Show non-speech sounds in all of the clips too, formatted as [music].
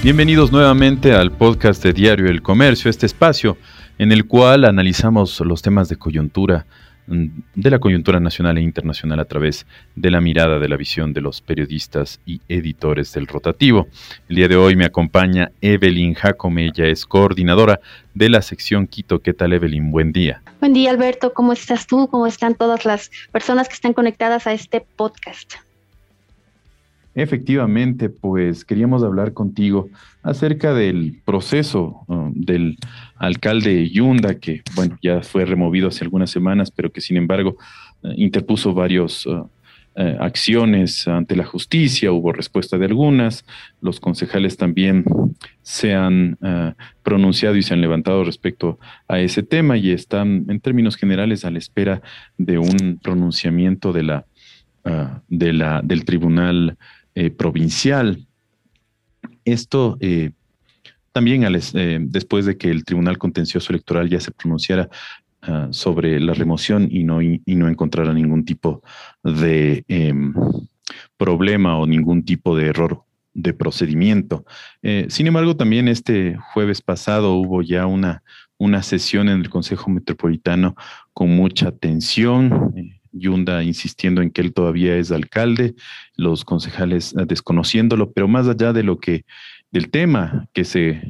Bienvenidos nuevamente al podcast de Diario El Comercio, este espacio en el cual analizamos los temas de coyuntura, mm, de la coyuntura nacional e internacional a través de la mirada de la visión de los periodistas y editores del rotativo. El día de hoy me acompaña Evelyn Jacome, ella es coordinadora de la sección Quito. ¿Qué tal Evelyn? Buen día. Buen día Alberto, ¿cómo estás tú? ¿Cómo están todas las personas que están conectadas a este podcast? Efectivamente, pues queríamos hablar contigo acerca del proceso del alcalde Yunda, que bueno, ya fue removido hace algunas semanas, pero que sin embargo uh, interpuso varias uh, acciones ante la justicia, hubo respuesta de algunas, los concejales también se han pronunciado y se han levantado respecto a ese tema y están en términos generales a la espera de un pronunciamiento de la, de la, del tribunal eh, provincial. Esto eh, también eh, después de que el Tribunal Contencioso Electoral ya se pronunciara ah, sobre la remoción y no, y no encontrara ningún tipo de em, problema o ningún tipo de error de procedimiento. sin embargo, también este jueves pasado hubo ya una, una sesión en el Consejo Metropolitano con mucha tensión. Yunda insistiendo en que él todavía es alcalde, los concejales eh, desconociéndolo, pero más allá de lo que, del tema que se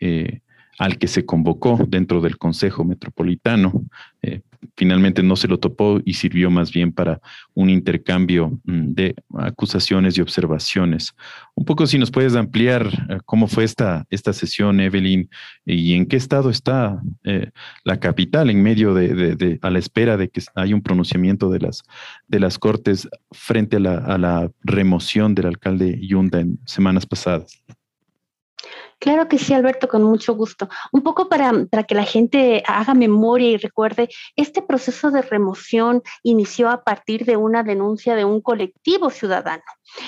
eh, al que se convocó dentro del Consejo Metropolitano. Eh, finalmente no se lo topó y sirvió más bien para un intercambio mm, de acusaciones y observaciones. Un poco si nos puedes ampliar eh, cómo fue esta, esta sesión, Evelyn, y en qué estado está eh, la capital en medio de, a la espera de que haya un pronunciamiento de las, de las Cortes frente a la, a la remoción del alcalde Yunda en semanas pasadas. Claro que sí, Alberto, con mucho gusto. Un poco para, para, que la gente haga memoria y recuerde, este proceso de remoción inició a partir de una denuncia de un colectivo ciudadano.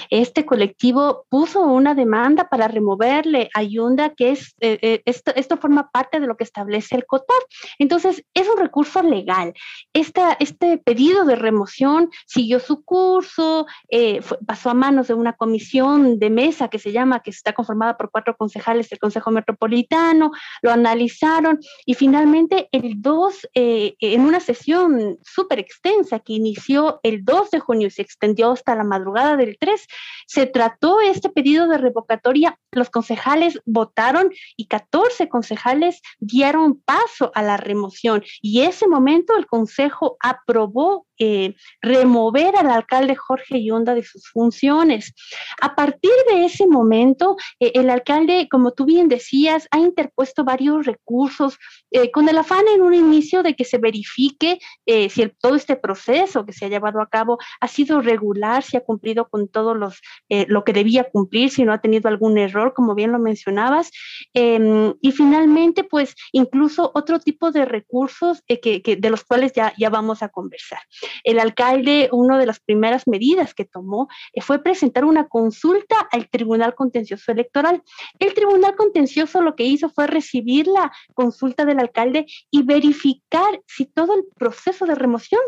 Este colectivo puso una demanda para removerle a Yunda, que es, eh, eh, esto, esto, forma parte de lo que establece el COTAR. Entonces, es un recurso legal. Esta, este pedido de remoción siguió su curso, eh, pasó a manos de una comisión de mesa que se llama, que está conformada por cuatro concejales del Consejo Metropolitano, lo analizaron y finalmente el 2, en una sesión súper extensa que inició el 2 de junio y se extendió hasta la madrugada del 3, se trató este pedido de revocatoria, los concejales votaron y 14 concejales dieron paso a la remoción y ese momento el Consejo aprobó eh, remover al alcalde Jorge Yonda de sus funciones. A partir de ese momento, eh, el alcalde, como tú bien decías, ha interpuesto varios recursos eh, con el afán en un inicio de que se verifique si todo este proceso que se ha llevado a cabo ha sido regular, si ha cumplido con todo los, lo que debía cumplir, si no ha tenido algún error, como bien lo mencionabas. Em, y finalmente, pues incluso otro tipo de recursos que, de los cuales ya, ya vamos a conversar. El alcalde, una de las primeras medidas que tomó eh, fue presentar una consulta al Tribunal Contencioso Electoral. El Tribunal Contencioso lo que hizo fue recibir la consulta del alcalde y verificar si todo el proceso de remoción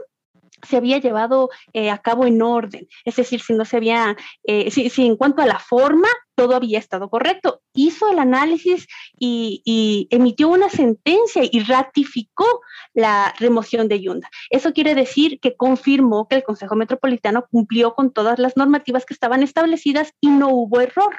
se había llevado eh, a cabo en orden, es decir, si no se había, eh, si, en cuanto a la forma todo había estado correcto. Hizo el análisis y, emitió una sentencia y ratificó la remoción de Yunda. Eso quiere decir que confirmó que el Consejo Metropolitano cumplió con todas las normativas que estaban establecidas y no hubo error.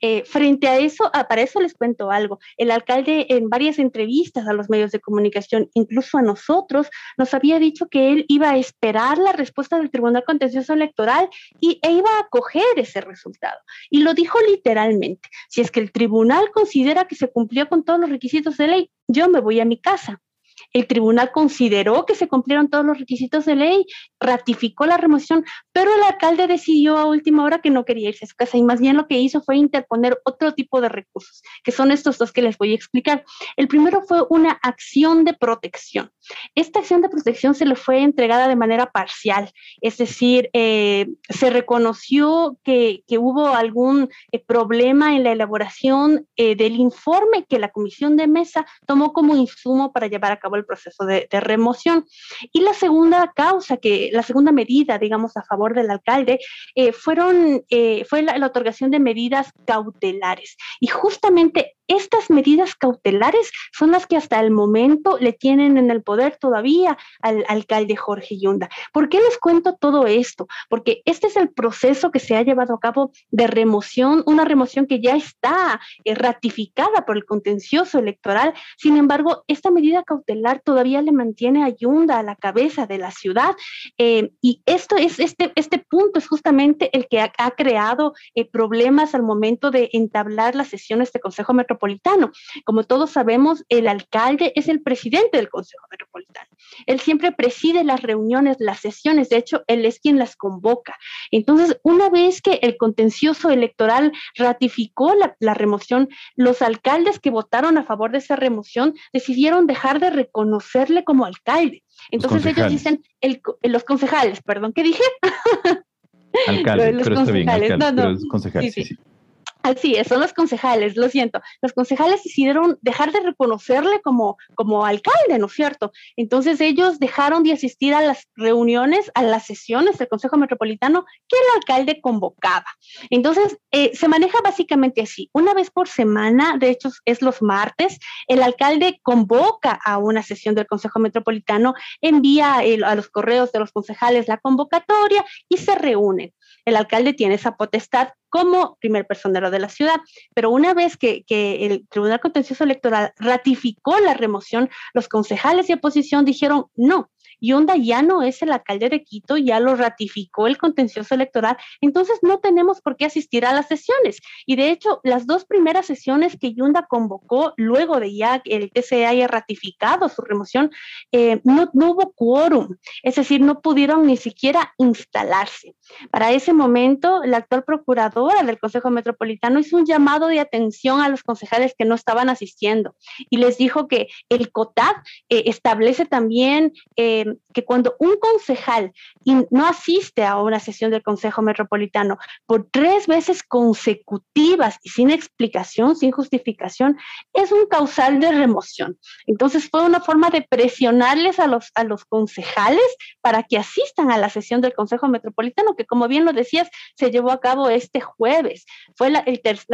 Eh, frente a eso, ah, para eso les cuento algo. El alcalde en varias entrevistas a los medios de comunicación, incluso a nosotros, nos había dicho que él iba a esperar la respuesta del Tribunal Contencioso Electoral y, e iba a acoger ese resultado. Y lo dijo literalmente. Si es que el tribunal considera que se cumplió con todos los requisitos de ley, yo me voy a mi casa. El tribunal consideró que se cumplieron todos los requisitos de ley, ratificó la remoción, pero el alcalde decidió a última hora que no quería irse a su casa y más bien lo que hizo fue interponer otro tipo de recursos, que son estos dos que les voy a explicar. El primero fue una acción de protección. Esta acción de protección se le fue entregada de manera parcial, es decir, eh, se reconoció que, hubo algún eh, problema en la elaboración eh, del informe que la comisión de mesa tomó como insumo para llevar a cabo el proceso de, remoción. Y la segunda causa, que la segunda medida, digamos, a favor del alcalde, eh, fueron, eh, fue la otorgación de medidas cautelares. Y justamente estas medidas cautelares son las que hasta el momento le tienen en el poder todavía al alcalde Jorge Yunda. ¿Por qué les cuento todo esto? Porque este es el proceso que se ha llevado a cabo de remoción, una remoción que ya está eh, ratificada por el contencioso electoral. Sin embargo, esta medida cautelar todavía le mantiene a Yunda a la cabeza de la ciudad. Eh, y esto es, este, este punto es justamente el que ha, creado eh, problemas al momento de entablar las sesiones de Consejo Metropolitano metropolitano. Como todos sabemos, el alcalde es el presidente del Consejo Metropolitano. Él siempre preside las reuniones, las sesiones, de hecho, él es quien las convoca. Entonces, una vez que el contencioso electoral ratificó la, la remoción, los alcaldes que votaron a favor de esa remoción decidieron dejar de reconocerle como alcalde. Entonces ellos dicen, el, los concejales, perdón, ¿qué dije? Alcalde, pero está bien, alcalde, no, no, pero concejales, sí, sí. Así es, son los concejales, lo siento. Los concejales decidieron dejar de reconocerle como, como alcalde, ¿no es cierto? Entonces ellos dejaron de asistir a las reuniones, a las sesiones del Consejo Metropolitano que el alcalde convocaba. Entonces eh, se maneja básicamente así. Una vez por semana, de hecho es los martes, el alcalde convoca a una sesión del Consejo Metropolitano, envía a los correos de los concejales la convocatoria y se reúnen. El alcalde tiene esa potestad como primer personero de la ciudad. Pero una vez que, el Tribunal Contencioso Electoral ratificó la remoción, los concejales de oposición dijeron no, Yunda ya no es el alcalde de Quito, ya lo ratificó el contencioso electoral, entonces no tenemos por qué asistir a las sesiones. Y de hecho, las dos primeras sesiones que Yunda convocó luego de ya el TCE haya ratificado su remoción, eh, no, no hubo quórum, es decir, no pudieron ni siquiera instalarse. Para ese momento, la actual procuradora del Consejo Metropolitano hizo un llamado de atención a los concejales que no estaban asistiendo y les dijo que el COTAD eh, establece también eh, que cuando un concejal no asiste a una sesión del Consejo Metropolitano por tres veces consecutivas y sin explicación, sin justificación, es un causal de remoción. Entonces fue una forma de presionarles a los, a los concejales para que asistan a la sesión del Consejo Metropolitano, que como bien lo decías, se llevó a cabo este jueves. Fue la,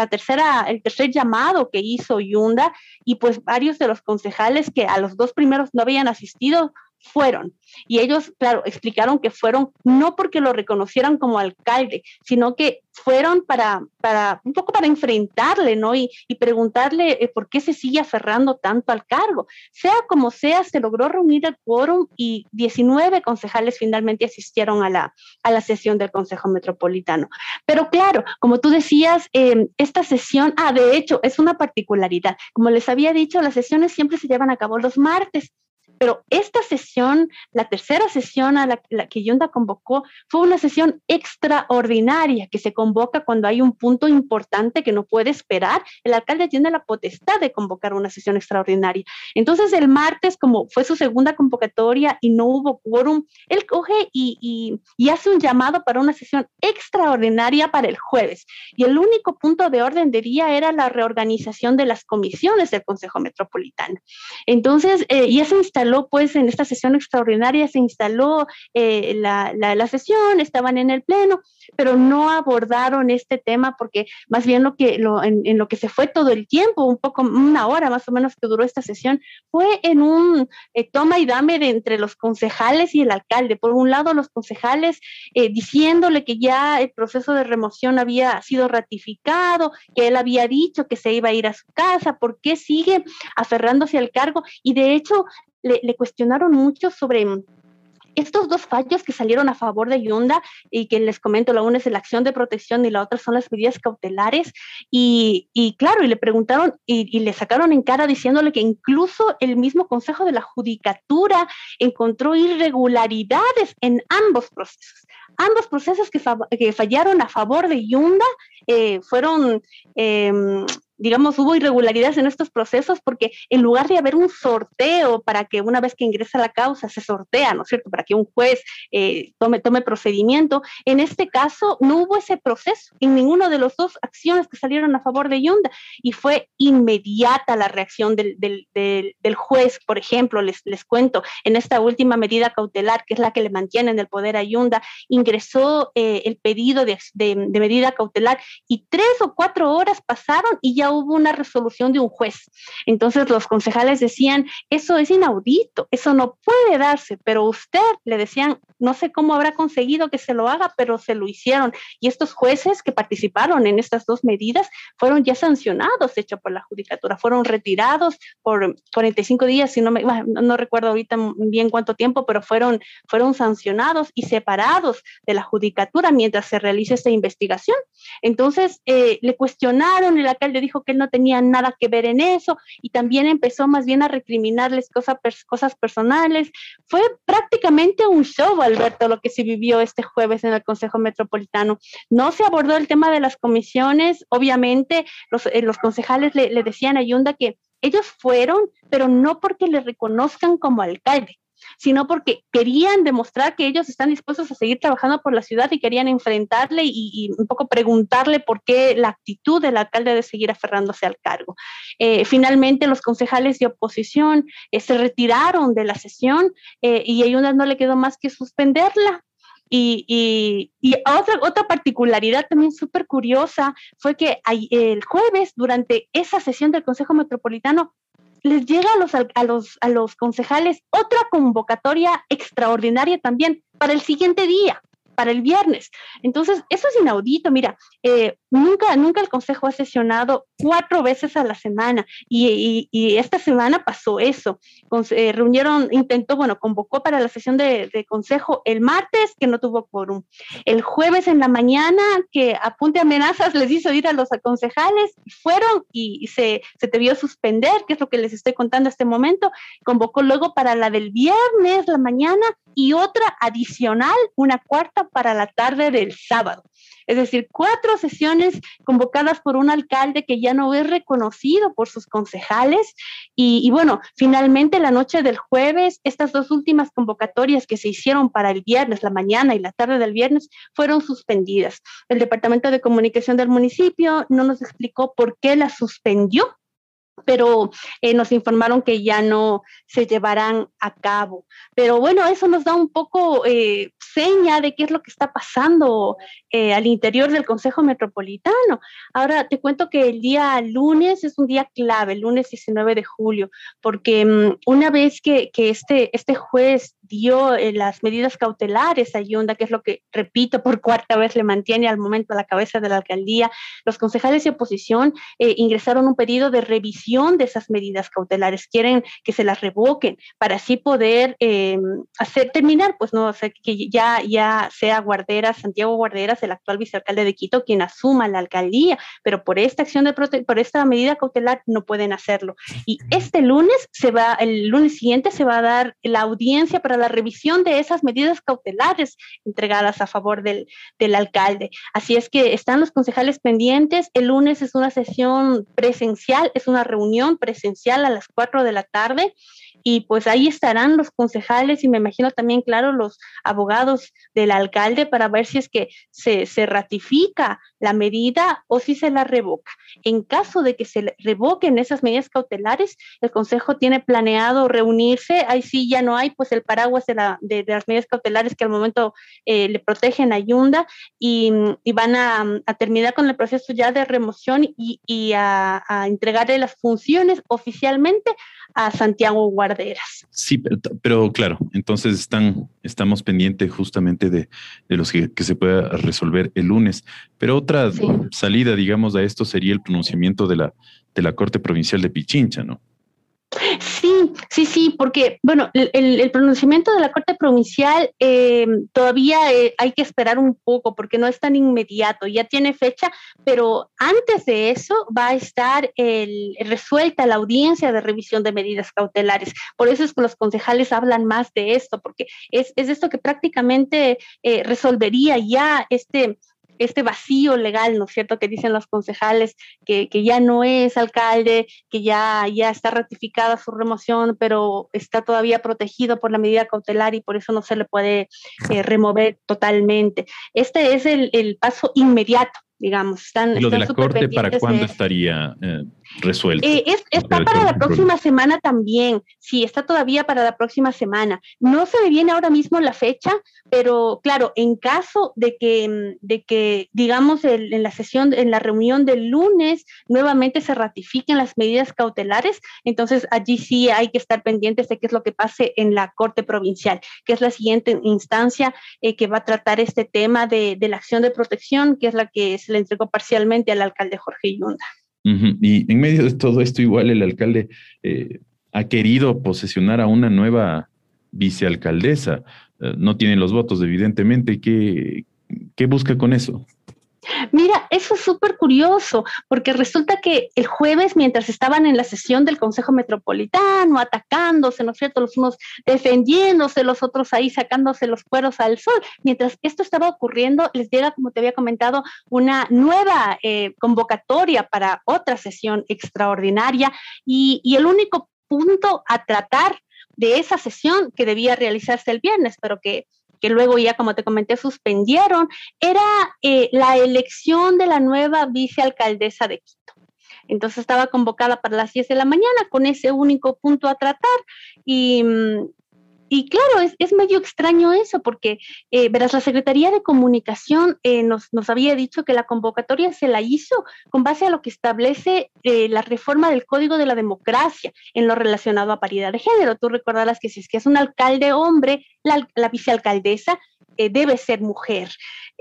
tercera, el tercer llamado que hizo Yunda y pues varios de los concejales que a los dos primeros no habían asistido fueron. Y ellos, claro, explicaron que fueron no porque lo reconocieran como alcalde, sino que fueron para, para un poco para enfrentarle, ¿no? Y, preguntarle eh, por qué se sigue aferrando tanto al cargo. Sea como sea, se logró reunir el quórum y 19 concejales finalmente asistieron a la, a la sesión del Consejo Metropolitano. Pero claro, como tú decías, em, esta sesión, ah, de hecho, es una particularidad. Como les había dicho, las sesiones siempre se llevan a cabo los martes pero esta sesión, la tercera sesión a la, que Yunda convocó, fue una sesión extraordinaria que se convoca cuando hay un punto importante que no puede esperar. El alcalde tiene la potestad de convocar una sesión extraordinaria. Entonces, el martes, como fue su segunda convocatoria y no hubo quórum, él coge y, y hace un llamado para una sesión extraordinaria para el jueves. Y el único punto de orden de día era la reorganización de las comisiones del Consejo Metropolitano. Entonces, eh, y eso instaló pues en esta sesión extraordinaria, se instaló eh, la, la, sesión, estaban en el pleno, pero no abordaron este tema porque más bien lo que, lo, en, lo que se fue todo el tiempo, un poco, una hora más o menos que duró esta sesión, fue en un eh, toma y dame de entre los concejales y el alcalde. Por un lado, los concejales eh, diciéndole que ya el proceso de remoción había sido ratificado, que él había dicho que se iba a ir a su casa, ¿por qué sigue aferrándose al cargo? Y de hecho, le, cuestionaron mucho sobre estos dos fallos que salieron a favor de Yunda y que les comento, la una es la acción de protección y la otra son las medidas cautelares. Y, claro, y le preguntaron y, y, le sacaron en cara diciéndole que incluso el mismo Consejo de la Judicatura encontró irregularidades en ambos procesos ambos procesos que, que fallaron a favor de Yunda eh, fueron em, digamos, hubo irregularidades en estos procesos porque en lugar de haber un sorteo para que una vez que ingresa la causa se sortea, ¿no es cierto?, para que un juez eh, tome, tome procedimiento, en este caso no hubo ese proceso en ninguno de las dos acciones que salieron a favor de Yunda y fue inmediata la reacción del, del, juez, por ejemplo, les, les cuento, en esta última medida cautelar, que es la que le mantiene en el poder a Yunda, ingresó eh, el pedido de, de medida cautelar y tres o cuatro horas pasaron y ya hubo una resolución de un juez. Entonces los concejales decían, eso es inaudito, eso no puede darse, pero usted le decían, no sé cómo habrá conseguido que se lo haga, pero se lo hicieron. Y estos jueces que participaron en estas dos medidas fueron ya sancionados, hecho por la judicatura, fueron retirados por 45 días, si no me, no recuerdo ahorita bien cuánto tiempo, pero fueron, fueron sancionados y separados de la judicatura mientras se realiza esta investigación. Entonces eh, le cuestionaron, el alcalde dijo que él no tenía nada que ver en eso y también empezó más bien a recriminarles cosas, cosas personales. Fue prácticamente un show, Alberto, lo que se vivió este jueves en el Consejo Metropolitano. No se abordó el tema de las comisiones, obviamente los, eh, los concejales le, le decían a Yunda que ellos fueron, pero no porque le reconozcan como alcalde, sino porque querían demostrar que ellos están dispuestos a seguir trabajando por la ciudad y querían enfrentarle y, un poco preguntarle por qué la actitud del alcalde de seguir aferrándose al cargo. Eh, finalmente, los concejales de oposición eh, se retiraron de la sesión eh, y a no le quedó más que suspenderla. Y, otra, otra particularidad también súper curiosa fue que el jueves, durante esa sesión del Consejo Metropolitano, les llega a los, a los, a los concejales otra convocatoria extraordinaria también para el siguiente día para el viernes. Entonces, eso es inaudito. Mira, eh, nunca, nunca el Consejo ha sesionado cuatro veces a la semana y, esta semana pasó eso. Eh, reunieron, intentó, bueno, convocó para la sesión de, Consejo el martes, que no tuvo quórum. El jueves en la mañana, que apunte amenazas, [laughs] les hizo ir a los concejales, fueron y, se, se debió suspender, que es lo que les estoy contando este momento. Convocó luego para la del viernes, la mañana, y otra adicional, una cuarta para la tarde del sábado. Es decir, cuatro sesiones convocadas por un alcalde que ya no es reconocido por sus concejales. Y, bueno, finalmente la noche del jueves, estas dos últimas convocatorias que se hicieron para el viernes, la mañana y la tarde del viernes, fueron suspendidas. El Departamento de Comunicación del municipio no nos explicó por qué las suspendió pero eh, nos informaron que ya no se llevarán a cabo. Pero bueno, eso nos da un poco eh, seña de qué es lo que está pasando eh, al interior del Consejo Metropolitano. Ahora te cuento que el día lunes es un día clave, el lunes 19 de julio, porque mm, una vez que, que, este, este juez dio eh, las medidas cautelares a Yunda, que es lo que, repito, por cuarta vez le mantiene al momento a la cabeza de la alcaldía, los concejales de oposición eh, ingresaron un pedido de revisión de esas medidas cautelares. Quieren que se las revoquen para así poder em, hacer terminar, pues no, o que ya, ya sea Guarderas, Santiago Guarderas, el actual vicealcalde de Quito, quien asuma la alcaldía, pero por esta acción de por esta medida cautelar no pueden hacerlo. Y este lunes se va, el lunes siguiente se va a dar la audiencia para la revisión de esas medidas cautelares entregadas a favor del, del alcalde. Así es que están los concejales pendientes. El lunes es una sesión presencial, es una reunión presencial a las 4 de la tarde y pues ahí estarán los concejales y me imagino también, claro, los abogados del alcalde para ver si es que se, se ratifica la medida o si se la revoca. En caso de que se revoquen esas medidas cautelares, el Consejo tiene planeado reunirse, ahí sí ya no hay pues el paraguas de, la, de, las medidas cautelares que al momento eh, le protegen a Yunda y, van a, terminar con el proceso ya de remoción y, y a, a entregarle las funciones oficialmente a Santiago Guarderas. Sí, pero, claro, entonces están, estamos pendientes justamente de, los que, se pueda resolver el lunes. Pero otra salida, digamos, a esto sería el pronunciamiento de la, de la Corte Provincial de Pichincha, ¿no? Sí, Sí, porque, bueno, el, pronunciamiento de la Corte Provincial eh, todavía eh, hay que esperar un poco porque no es tan inmediato, ya tiene fecha, pero antes de eso va a estar el, resuelta la audiencia de revisión de medidas cautelares. Por eso es que los concejales hablan más de esto, porque es, es esto que prácticamente eh, resolvería ya este este vacío legal, ¿no es cierto?, que dicen los concejales, que, ya no es alcalde, que ya, ya está ratificada su remoción, pero está todavía protegido por la medida cautelar y por eso no se le puede eh, remover totalmente. Este es el paso inmediato digamos. Están, ¿Lo de la Corte para cuándo estaría eh, resuelto? Eh, está para la próxima semana también, sí, está todavía para la próxima semana. No se me viene ahora mismo la fecha, pero claro, en caso de que, de que digamos, en la sesión, en la reunión del lunes, nuevamente se ratifiquen las medidas cautelares, entonces allí sí hay que estar pendientes de qué es lo que pase en la Corte Provincial, que es la siguiente instancia eh, que va a tratar este tema de, de la acción de protección, que es la que le entregó parcialmente al alcalde Jorge Yunda. Y en medio de todo esto, igual el alcalde eh, ha querido posesionar a una nueva vicealcaldesa. Eh, no tiene los votos, evidentemente. ¿Qué, ¿Qué busca con eso? Mira, eso es súper curioso, porque resulta que el jueves, mientras estaban en la sesión del Consejo Metropolitano, atacándose, ¿no es cierto?, los unos defendiéndose, los otros ahí sacándose los cueros al sol, mientras esto estaba ocurriendo, les llega, como te había comentado, una nueva eh, convocatoria para otra sesión extraordinaria y el único punto a tratar de esa sesión que debía realizarse el viernes, pero que que luego ya, como te comenté, suspendieron, era eh, la elección de la nueva vicealcaldesa de Quito. Entonces estaba convocada para las 10 de la mañana con ese único punto a tratar y, mm, y claro, es, es, medio extraño eso, porque, eh, verás, la Secretaría de Comunicación eh, nos, nos, había dicho que la convocatoria se la hizo con base a lo que establece eh, la reforma del Código de la Democracia en lo relacionado a paridad de género. Tú recordarás que si es que es un alcalde hombre, la, la vicealcaldesa debe ser mujer.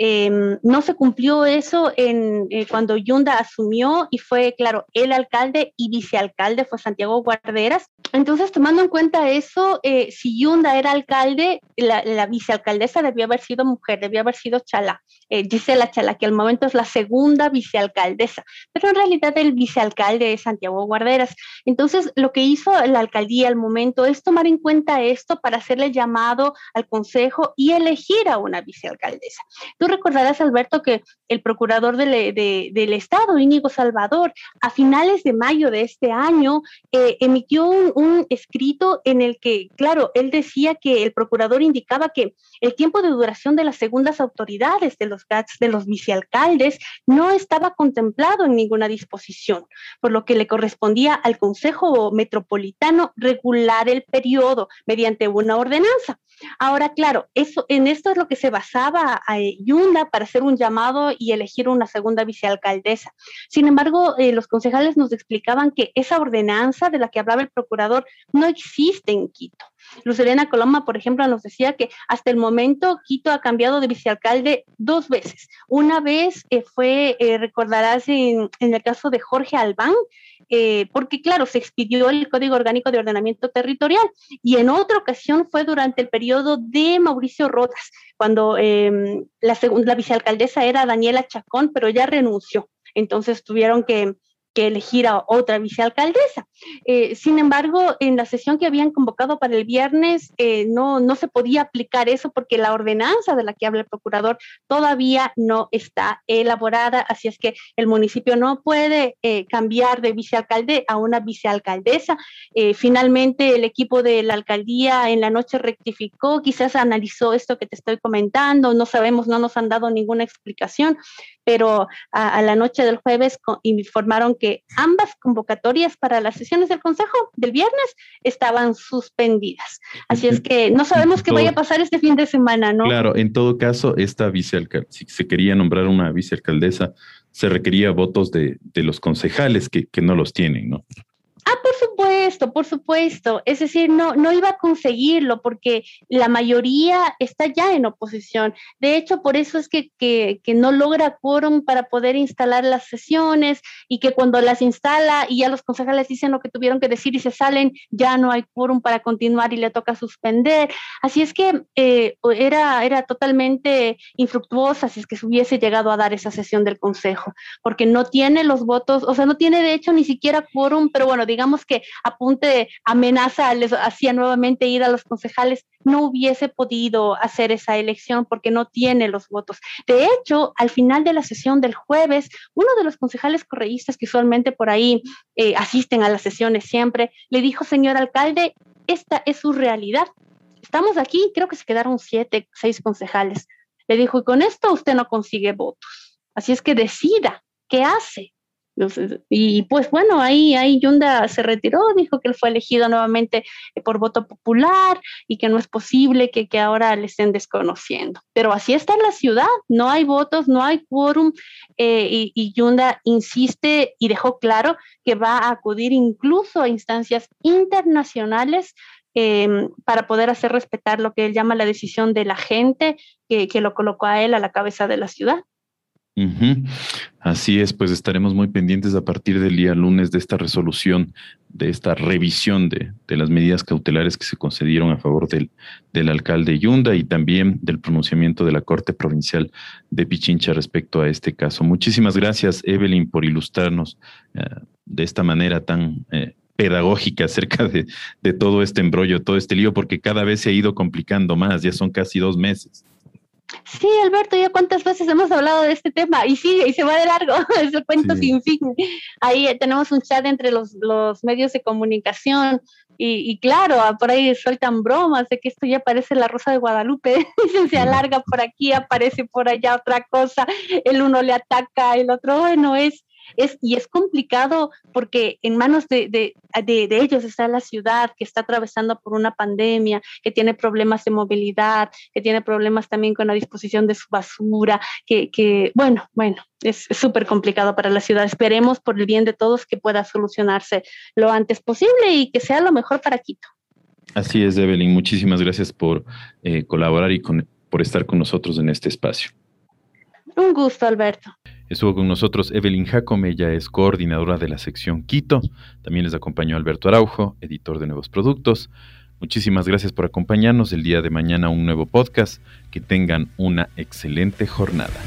Em, no se cumplió eso en, eh, cuando Yunda asumió y fue, claro, el alcalde y vicealcalde fue Santiago Guarderas. Entonces, tomando en cuenta eso, eh, si Yunda era alcalde, la, vicealcaldesa debió haber sido mujer, debió haber sido Chala, eh, la Chala, que al momento es la segunda vicealcaldesa, pero en realidad el vicealcalde es Santiago Guarderas. Entonces, lo que hizo la alcaldía al momento es tomar en cuenta esto para hacerle llamado al consejo y elegir a una vicealcaldesa recordarás, Alberto, que el procurador del Estado, Íñigo Salvador, a finales de mayo de este año, eh, emitió un, escrito en el que, claro, él decía que el procurador indicaba que el tiempo de duración de las segundas autoridades de los GATS, de los vicealcaldes, no estaba contemplado en ninguna disposición, por lo que le correspondía al Consejo Metropolitano regular el periodo mediante una ordenanza. Ahora, claro, eso, en esto es lo que se basaba a eh, Yunda para hacer un llamado y elegir una segunda vicealcaldesa. Sin embargo, eh, los concejales nos explicaban que esa ordenanza de la que hablaba el procurador no existe en Quito. Lucerena Coloma, por ejemplo, nos decía que hasta el momento Quito ha cambiado de vicealcalde dos veces. Una vez eh, fue, recordarás, en, el caso de Jorge Albán, eh, porque claro, se expidió el Código Orgánico de Ordenamiento Territorial y en otra ocasión fue durante el periodo de Mauricio Rodas, cuando em, la, la vicealcaldesa era Daniela Chacón, pero ya renunció. Entonces tuvieron que, que elegir a otra vicealcaldesa. Eh, sin embargo, en la sesión que habían convocado para el viernes, eh, no, no se podía aplicar eso porque la ordenanza de la que habla el procurador todavía no está elaborada, así es que el municipio no puede eh, cambiar de vicealcalde a una vicealcaldesa. finalmente, el equipo de la alcaldía en la noche rectificó, quizás analizó esto que te estoy comentando, no sabemos, no nos han dado ninguna explicación, pero a, la noche del jueves informaron que ambas convocatorias para las sesiones del Consejo del viernes estaban suspendidas. Así es que no sabemos qué vaya a pasar este fin de semana, ¿no? Claro, en todo caso, esta vicealcaldesa, si se quería nombrar una vicealcaldesa, se requería votos de, los concejales que, que no los tienen, ¿no? Ah, por supuesto supuesto, por supuesto. Es decir, no, no iba a conseguirlo porque la mayoría está ya en oposición. De hecho, por eso es que, que, no logra quórum para poder instalar las sesiones y que cuando las instala y ya los concejales dicen lo que tuvieron que decir y se salen, ya no hay quórum para continuar y le toca suspender. Así es que eh, era, era totalmente infructuosa si es que se hubiese llegado a dar esa sesión del Consejo, porque no tiene los votos, o sea, no tiene de hecho ni siquiera quórum, pero bueno, digamos que apunte amenaza, les hacía nuevamente ir a los concejales, no hubiese podido hacer esa elección porque no tiene los votos. De hecho, al final de la sesión del jueves, uno de los concejales correístas que usualmente por ahí eh, asisten a las sesiones siempre, le dijo, señor alcalde, esta es su realidad. Estamos aquí, creo que se quedaron siete, seis concejales. Le dijo, y con esto usted no consigue votos. Así es que decida, ¿qué hace? Y pues bueno, ahí, ahí Yunda se retiró, dijo que él fue elegido nuevamente eh, por voto popular y que no es posible que, que ahora le estén desconociendo. Pero así está la ciudad, no hay votos, no hay quórum eh, y, Yunda insiste y dejó claro que va a acudir incluso a instancias internacionales em, para poder hacer respetar lo que él llama la decisión de la gente que, que lo colocó a él a la cabeza de la ciudad. Así es, pues estaremos muy pendientes a partir del día lunes de esta resolución, de esta revisión de, las medidas cautelares que se concedieron a favor del, del, alcalde Yunda y también del pronunciamiento de la Corte Provincial de Pichincha respecto a este caso. Muchísimas gracias, Evelyn, por ilustrarnos eh, de esta manera tan eh, pedagógica acerca de, de todo este embrollo, todo este lío, porque cada vez se ha ido complicando más, ya son casi dos meses. Sí, Alberto, ya cuántas veces hemos hablado de este tema y sigue y se va de largo, [laughs] es el cuento sin fin. Ahí tenemos un chat entre los, los medios de comunicación y, y, claro, por ahí sueltan bromas de que esto ya parece la Rosa de Guadalupe, [laughs] se alarga por aquí, aparece por allá otra cosa, el uno le ataca, el otro, bueno, es es, y es complicado porque en manos de, de, de, ellos está la ciudad que está atravesando por una pandemia, que tiene problemas de movilidad, que tiene problemas también con la disposición de su basura, que, que bueno, bueno, es súper complicado para la ciudad. Esperemos por el bien de todos que pueda solucionarse lo antes posible y que sea lo mejor para Quito. Así es, Evelyn. Muchísimas gracias por eh, colaborar y con, por estar con nosotros en este espacio. Un gusto, Alberto. Estuvo con nosotros Evelyn Jacome, ella es coordinadora de la sección Quito. También les acompañó Alberto Araujo, editor de nuevos productos. Muchísimas gracias por acompañarnos el día de mañana un nuevo podcast. Que tengan una excelente jornada.